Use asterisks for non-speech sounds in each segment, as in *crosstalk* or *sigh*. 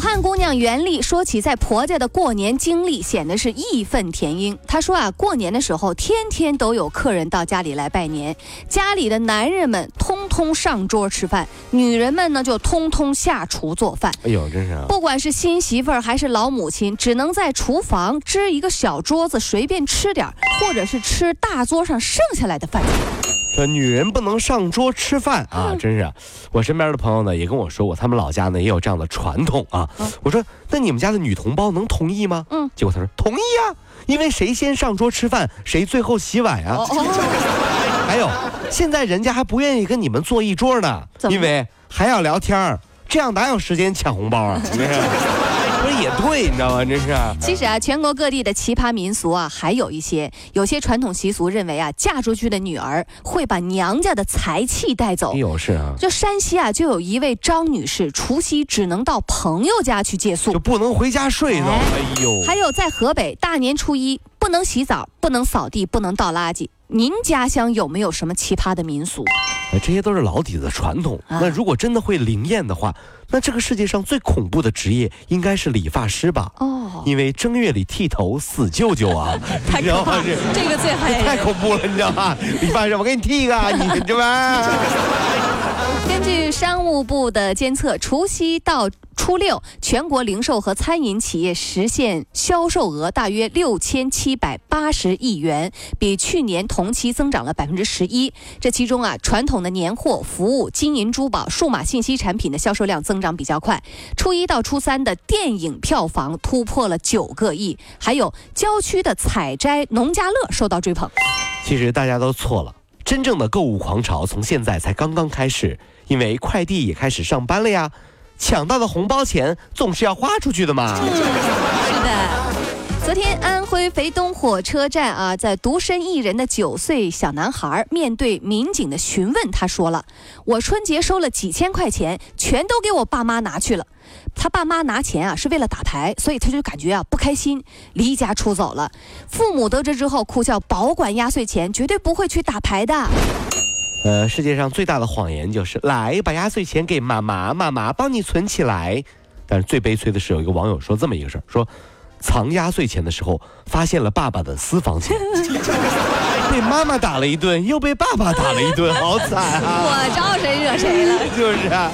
武汉姑娘袁丽说起在婆家的过年经历，显得是义愤填膺。她说啊，过年的时候天天都有客人到家里来拜年，家里的男人们通通上桌吃饭，女人们呢就通通下厨做饭。哎呦，真是啊！不管是新媳妇儿还是老母亲，只能在厨房支一个小桌子，随便吃点儿，或者是吃大桌上剩下来的饭菜。说女人不能上桌吃饭啊，真是！我身边的朋友呢也跟我说过，他们老家呢也有这样的传统啊。我说，那你们家的女同胞能同意吗？嗯，结果他说同意啊，因为谁先上桌吃饭，谁最后洗碗呀。*laughs* 还有，现在人家还不愿意跟你们坐一桌呢，因为还要聊天儿，这样哪有时间抢红包啊？*laughs* 不是也对，你知道吗？这是。其实啊，全国各地的奇葩民俗啊，还有一些。有些传统习俗认为啊，嫁出去的女儿会把娘家的财气带走。有是啊。就山西啊，就有一位张女士，除夕只能到朋友家去借宿，就不能回家睡了。哎呦。还有在河北，大年初一不能洗澡，不能扫地，不能倒垃圾。您家乡有没有什么奇葩的民俗？哎，这些都是老底子传统。那如果真的会灵验的话，那这个世界上最恐怖的职业应该是理发师吧？哦，因为正月里剃头死舅舅啊，*laughs* 太可怕了这个最害 *laughs* 太恐怖了，你知道吗？理发师，我给你剃一个，*laughs* 你知道吗？根据商务部的监测，除夕到初六，全国零售和餐饮企业实现销售额大约六千七百八十亿元，比去年同期增长了百分之十一。这其中啊，传统的年货、服务、金银珠宝、数码信息产品的销售量增长比较快。初一到初三的电影票房突破了九个亿，还有郊区的采摘农家乐受到追捧。其实大家都错了，真正的购物狂潮从现在才刚刚开始。因为快递也开始上班了呀，抢到的红包钱总是要花出去的嘛。是的，昨天安徽肥东火车站啊，在独身一人的九岁小男孩面对民警的询问，他说了：“我春节收了几千块钱，全都给我爸妈拿去了。他爸妈拿钱啊是为了打牌，所以他就感觉啊不开心，离家出走了。父母得知之后哭笑，保管压岁钱，绝对不会去打牌的。”呃，世界上最大的谎言就是来把压岁钱给妈妈，妈妈帮你存起来。但是最悲催的是，有一个网友说这么一个事儿：说藏压岁钱的时候，发现了爸爸的私房钱，*laughs* 被妈妈打了一顿，又被爸爸打了一顿，好惨啊！我招谁惹谁了？*laughs* 就是啊。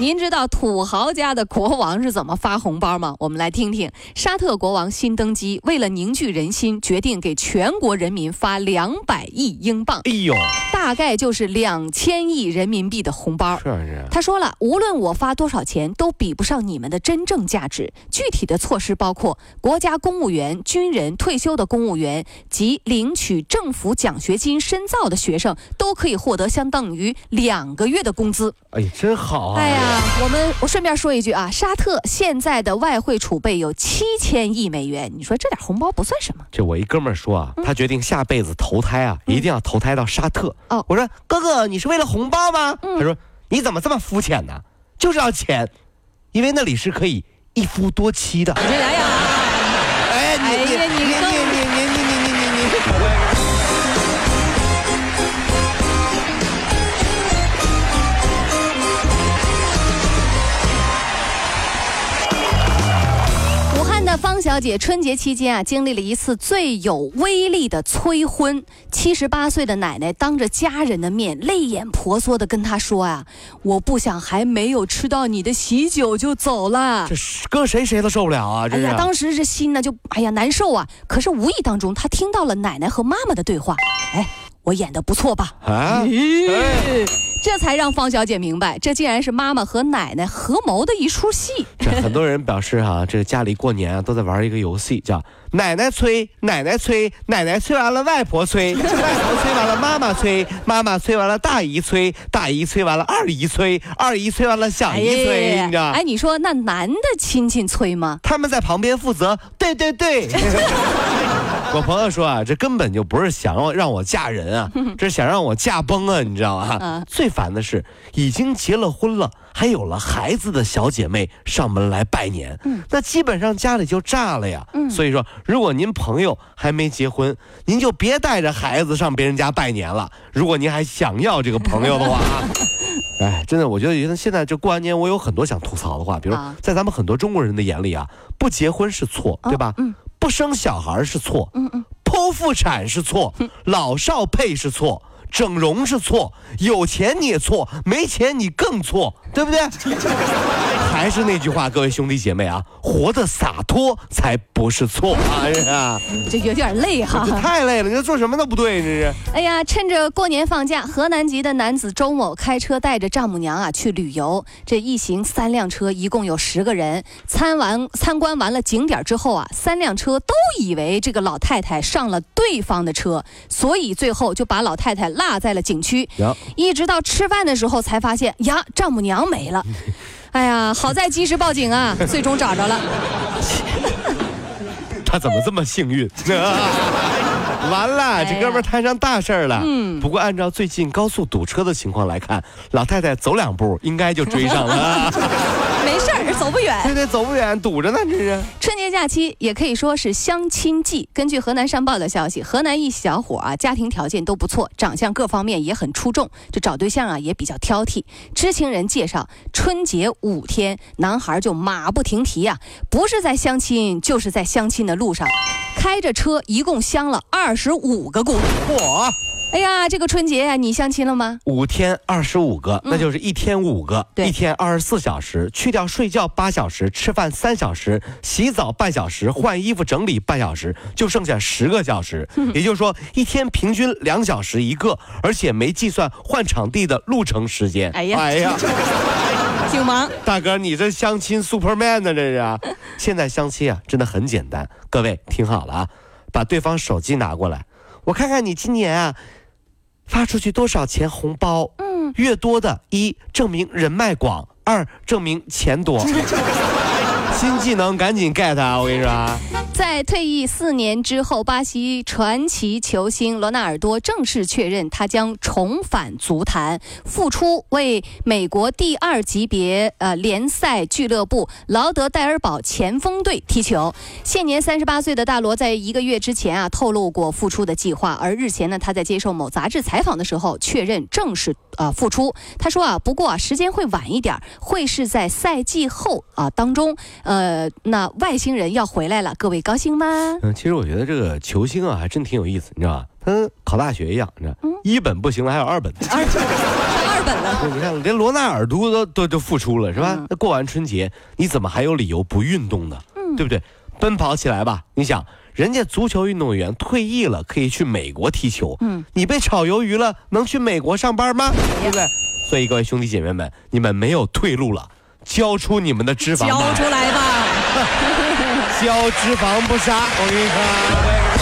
您知道土豪家的国王是怎么发红包吗？我们来听听。沙特国王新登基，为了凝聚人心，决定给全国人民发两百亿英镑。哎呦，大概就是两千亿人民币的红包。是是。他说了，无论我发多少钱，都比不上你们的真正价值。具体的措施包括：国家公务员、军人、退休的公务员及领取政府奖学金深造的学生，都可以获得相当于两个月的工资。哎呀，真好啊！哎呀。我们我顺便说一句啊，沙特现在的外汇储备有七千亿美元，你说这点红包不算什么？这我一哥们儿说啊，他决定下辈子投胎啊，一定要投胎到沙特。哦，我说哥哥，你是为了红包吗？他说你怎么这么肤浅呢？就是要钱，因为那里是可以一夫多妻的。姐春节期间啊，经历了一次最有威力的催婚。七十八岁的奶奶当着家人的面，泪眼婆娑的跟他说啊：“我不想还没有吃到你的喜酒就走了。”这搁谁谁都受不了啊！哎呀，当时这心呢就哎呀难受啊。可是无意当中，他听到了奶奶和妈妈的对话。哎，我演的不错吧？啊。这才让方小姐明白，这竟然是妈妈和奶奶合谋的一出戏。这很多人表示哈，这个家里过年啊都在玩一个游戏，叫奶奶催，奶奶催，奶奶催完了外婆催，外婆催完了妈妈催，妈妈催完了大姨催，大姨催完了二姨催，二姨催完了小姨催，你知道？哎，你说那男的亲戚催吗？他们在旁边负责，对对对。我朋友说啊，这根本就不是想让让我嫁人啊，*laughs* 这是想让我驾崩啊，你知道吗？嗯最烦的是已经结了婚了，还有了孩子的小姐妹上门来拜年，那基本上家里就炸了呀。所以说，如果您朋友还没结婚，您就别带着孩子上别人家拜年了。如果您还想要这个朋友的话啊。*laughs* 哎，真的，我觉得现在这过完年，我有很多想吐槽的话，比如啊在咱们很多中国人的眼里啊，不结婚是错，对吧？嗯不生小孩是错，嗯嗯，剖腹产是错，老少配是错，整容是错，有钱你也错，没钱你更错，对不对？*laughs* 还是那句话，各位兄弟姐妹啊，活得洒脱才不是错啊！这是，这有点累哈这。太累了，你这做什么都不对，这是。哎呀，趁着过年放假，河南籍的男子周某开车带着丈母娘啊去旅游。这一行三辆车，一共有十个人。参完参观完了景点之后啊，三辆车都以为这个老太太上了对方的车，所以最后就把老太太落在了景区。呀一直到吃饭的时候才发现呀，丈母娘没了。哎呀，好在及时报警啊，*laughs* 最终找着了。他怎么这么幸运？*laughs* 完了，这哥们摊上大事儿了。嗯，不过按照最近高速堵车的情况来看，老太太走两步应该就追上了。*laughs* 没事儿，走不远。对对，走不远，堵着呢，这是。假期也可以说是相亲季。根据河南商报的消息，河南一小伙啊，家庭条件都不错，长相各方面也很出众，这找对象啊也比较挑剔。知情人介绍，春节五天，男孩就马不停蹄呀、不是在相亲，就是在相亲的路上，开着车一共相了二十五个姑娘。嚯，哎呀，这个春节啊，你相亲了吗？五天二十五个，那就是一天五个，对一天二十四小时，去掉睡觉八小时，吃饭三小时，洗澡半小时，换衣服整理半小时，就剩下十个小时。也就是说，一天平均两小时一个，而且没计算换场地的路程时间。哎呀哎呀。*laughs* 挺忙。大哥，你这相亲 Superman 呢？这是啊！*laughs* 现在相亲啊，真的很简单。各位听好了啊，把对方手机拿过来，我看看你今年啊发出去多少钱红包。嗯，越多的，一证明人脉广，二证明钱多。*laughs* 新技能赶紧 get 啊！我跟你说啊。在退役四年之后，巴西传奇球星罗纳尔多正式确认，他将重返足坛，复出为美国第二级别呃联赛俱乐部劳德代尔堡前锋队踢球。现年三十八岁的大罗，在一个月之前啊透露过复出的计划，而日前呢，他在接受某杂志采访的时候确认正式呃复出。他说啊，不过啊时间会晚一点，会是在赛季后啊当中，呃，那外星人要回来了，各位高兴吗？嗯，其实我觉得这个球星啊，还真挺有意思，你知道吧？他跟考大学一样，你知道，一本不行了，还有二本 *laughs* 呢。二本了。你看，连罗纳尔多都都都复出了，是吧？嗯那过完春节，你怎么还有理由不运动呢？对不对？奔跑起来吧！你想，人家足球运动员退役了，可以去美国踢球，嗯，你被炒鱿鱼了，能去美国上班吗？对不对？所以各位兄弟姐妹们，你们没有退路了，交出你们的脂肪吧，交出来吧！*laughs* 交脂肪不杀！我跟你说。